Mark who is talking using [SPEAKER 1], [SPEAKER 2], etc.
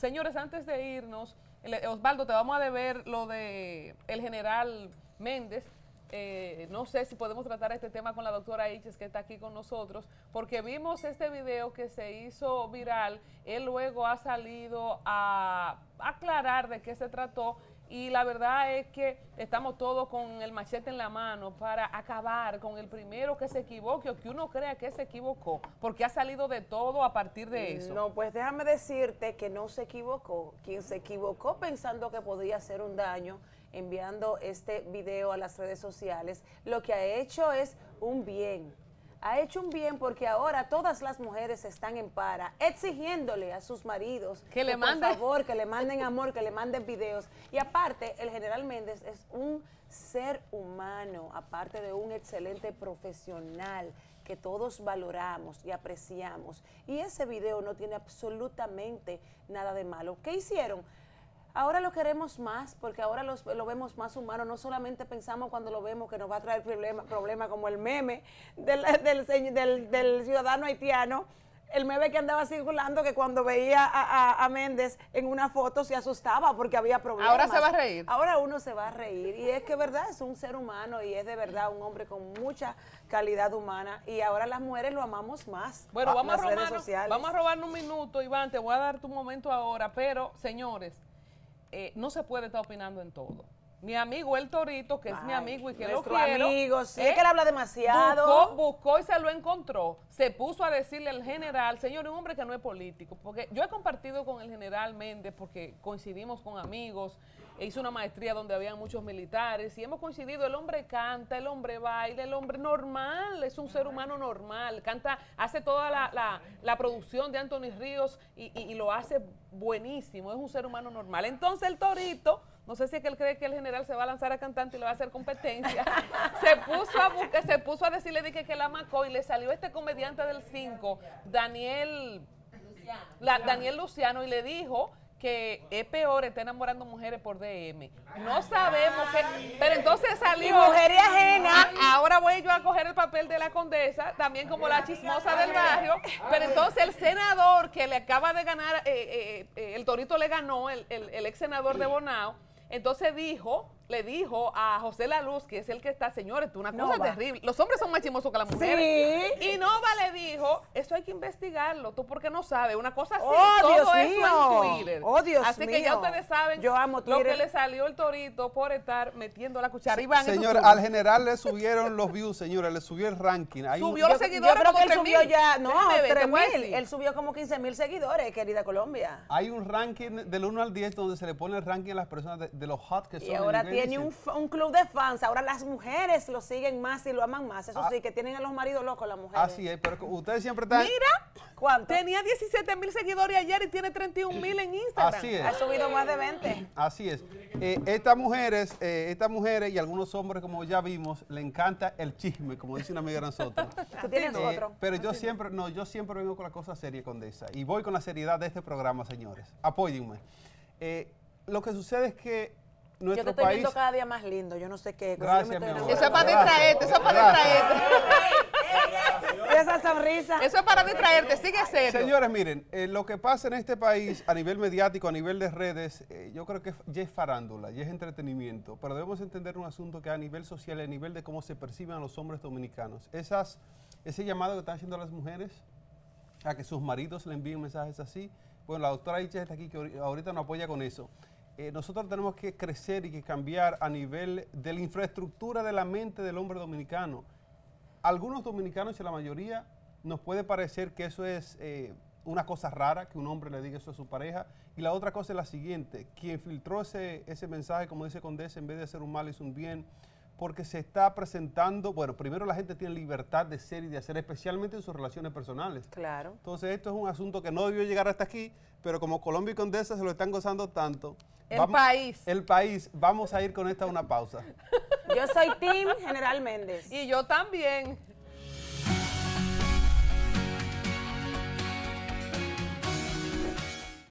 [SPEAKER 1] Señores, antes de irnos, Osvaldo, te vamos a deber lo de el general Méndez. Eh, no sé si podemos tratar este tema con la doctora Iches, que está aquí con nosotros, porque vimos este video que se hizo viral. Él luego ha salido a aclarar de qué se trató y la verdad es que estamos todos con el machete en la mano para acabar con el primero que se equivoque o que uno crea que se equivocó, porque ha salido de todo a partir de eso.
[SPEAKER 2] No, pues déjame decirte que no se equivocó. Quien se equivocó pensando que podía hacer un daño enviando este video a las redes sociales, lo que ha hecho es un bien ha hecho un bien porque ahora todas las mujeres están en para exigiéndole a sus maridos
[SPEAKER 1] que le manden
[SPEAKER 2] favor, que le manden amor, que le manden videos. Y aparte, el general Méndez es un ser humano, aparte de un excelente profesional que todos valoramos y apreciamos. Y ese video no tiene absolutamente nada de malo. ¿Qué hicieron? Ahora lo queremos más porque ahora lo vemos más humano. No solamente pensamos cuando lo vemos que nos va a traer problemas problema como el meme del, del, ciudadano haitiano el meme que andaba circulando que cuando veía a, Méndez en una foto se asustaba porque había problemas.
[SPEAKER 1] Ahora se va a reír.
[SPEAKER 2] Ahora uno se va a reír. Y es que verdad es un ser humano y es de verdad un hombre con mucha calidad humana. Y ahora las mujeres lo amamos más.
[SPEAKER 1] Bueno, vamos, a robarnos, vamos a robarnos un minuto, Iván. Te voy a dar tu momento ahora. Pero, señores, eh, no se puede estar opinando en todo. Mi amigo El Torito, que es mi amigo y que lo quiero.
[SPEAKER 2] amigo, sí, es que él habla demasiado.
[SPEAKER 1] Buscó, y se lo encontró. Se puso a decirle al general, señor, un hombre que no es político. Porque yo he compartido con el general Méndez porque coincidimos con amigos. E hizo una maestría donde había muchos militares y hemos coincidido. El hombre canta, el hombre baila, el hombre normal, es un ser humano normal. Canta, hace toda la, producción de Anthony Ríos y, y lo hace buenísimo. Es un ser humano normal. Entonces el Torito no sé si es que él cree que el general se va a lanzar a cantante y le va a hacer competencia, se puso a se puso a decirle dije que la macó y le salió este comediante del 5, Daniel Luciano. Daniel Luciano, y le dijo que es peor estar enamorando mujeres por DM. No sabemos qué. Pero entonces salió. Y
[SPEAKER 2] mujeres ajenas.
[SPEAKER 1] Ahora voy yo a coger el papel de la condesa, también como la chismosa del barrio. Pero entonces el senador que le acaba de ganar, eh, eh, eh, el Torito le ganó, el, el, el ex senador de Bonao entonces dijo, le dijo a José La Luz, que es el que está, señores, tú una cosa terrible. Los hombres son más chimosos que las mujeres. Sí. Y Nova le dijo, eso hay que investigarlo, tú porque no sabes, una cosa así,
[SPEAKER 2] oh,
[SPEAKER 1] todo
[SPEAKER 2] Dios
[SPEAKER 1] eso
[SPEAKER 2] mío.
[SPEAKER 1] en Twitter.
[SPEAKER 2] Oh, Dios
[SPEAKER 1] así que ya ustedes saben
[SPEAKER 2] Yo amo
[SPEAKER 1] lo que le salió el torito por estar metiendo la cuchara. Iván,
[SPEAKER 3] Señor, al general le subieron los views, señores, le subió el ranking.
[SPEAKER 1] subió los seguidores
[SPEAKER 2] yo creo que él subió ya, no, 3 mil. Él subió como 15 mil seguidores, querida Colombia.
[SPEAKER 3] Hay un ranking del 1 al 10 donde se le pone el ranking a las personas de, los hot que son.
[SPEAKER 2] Y ahora tiene un, un club de fans. Ahora las mujeres lo siguen más y lo aman más. Eso ah. sí, que tienen a los maridos locos las mujeres.
[SPEAKER 3] Así es, pero ustedes siempre están...
[SPEAKER 1] Mira, ¿cuánto? Tenía 17 mil seguidores ayer y tiene 31 mil en Instagram.
[SPEAKER 3] Así es.
[SPEAKER 2] Ha subido más de 20.
[SPEAKER 3] Así es. Eh, estas mujeres, eh, estas mujeres y algunos hombres, como ya vimos, le encanta el chisme, como dice una amiga de nosotros.
[SPEAKER 2] ¿Tú tienes eh, otro?
[SPEAKER 3] Pero yo siempre, no, yo siempre vengo con la cosa seria, Condesa. Y voy con la seriedad de este programa, señores. Apóyenme. lo que sucede es que yo te
[SPEAKER 2] estoy viendo cada día más lindo, yo no sé qué.
[SPEAKER 3] Gracias, mi
[SPEAKER 1] amor. Eso es para distraerte, eso es para distraerte.
[SPEAKER 2] esa sonrisa.
[SPEAKER 1] Eso es para distraerte, sigue serio.
[SPEAKER 3] Señores, miren, eh, lo que pasa en este país a nivel mediático, a nivel de redes, eh, yo creo que ya es farándula, ya es entretenimiento, pero debemos entender un asunto que a nivel social, a nivel de cómo se perciben a los hombres dominicanos, esas, ese llamado que están haciendo las mujeres a que sus maridos le envíen mensajes así, bueno, la doctora Icha está aquí que ahorita nos apoya con eso. Eh, nosotros tenemos que crecer y que cambiar a nivel de la infraestructura de la mente del hombre dominicano. Algunos dominicanos y la mayoría nos puede parecer que eso es eh, una cosa rara, que un hombre le diga eso a su pareja. Y la otra cosa es la siguiente, quien filtró ese, mensaje, como dice Condés, en vez de hacer un mal, hizo un bien porque se está presentando, bueno, primero la gente tiene libertad de ser y de hacer, especialmente en sus relaciones personales.
[SPEAKER 2] Claro.
[SPEAKER 3] Entonces esto es un asunto que no debió llegar hasta aquí, pero como Colombia y Condesa se lo están gozando tanto.
[SPEAKER 1] El país.
[SPEAKER 3] El país. Vamos a ir con esta una pausa.
[SPEAKER 2] Yo soy Tim General Méndez.
[SPEAKER 1] Y yo también.